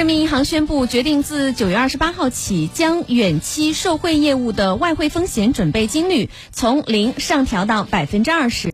人民银行宣布，决定自九月二十八号起，将远期受汇业务的外汇风险准备金率从零上调到百分之二十。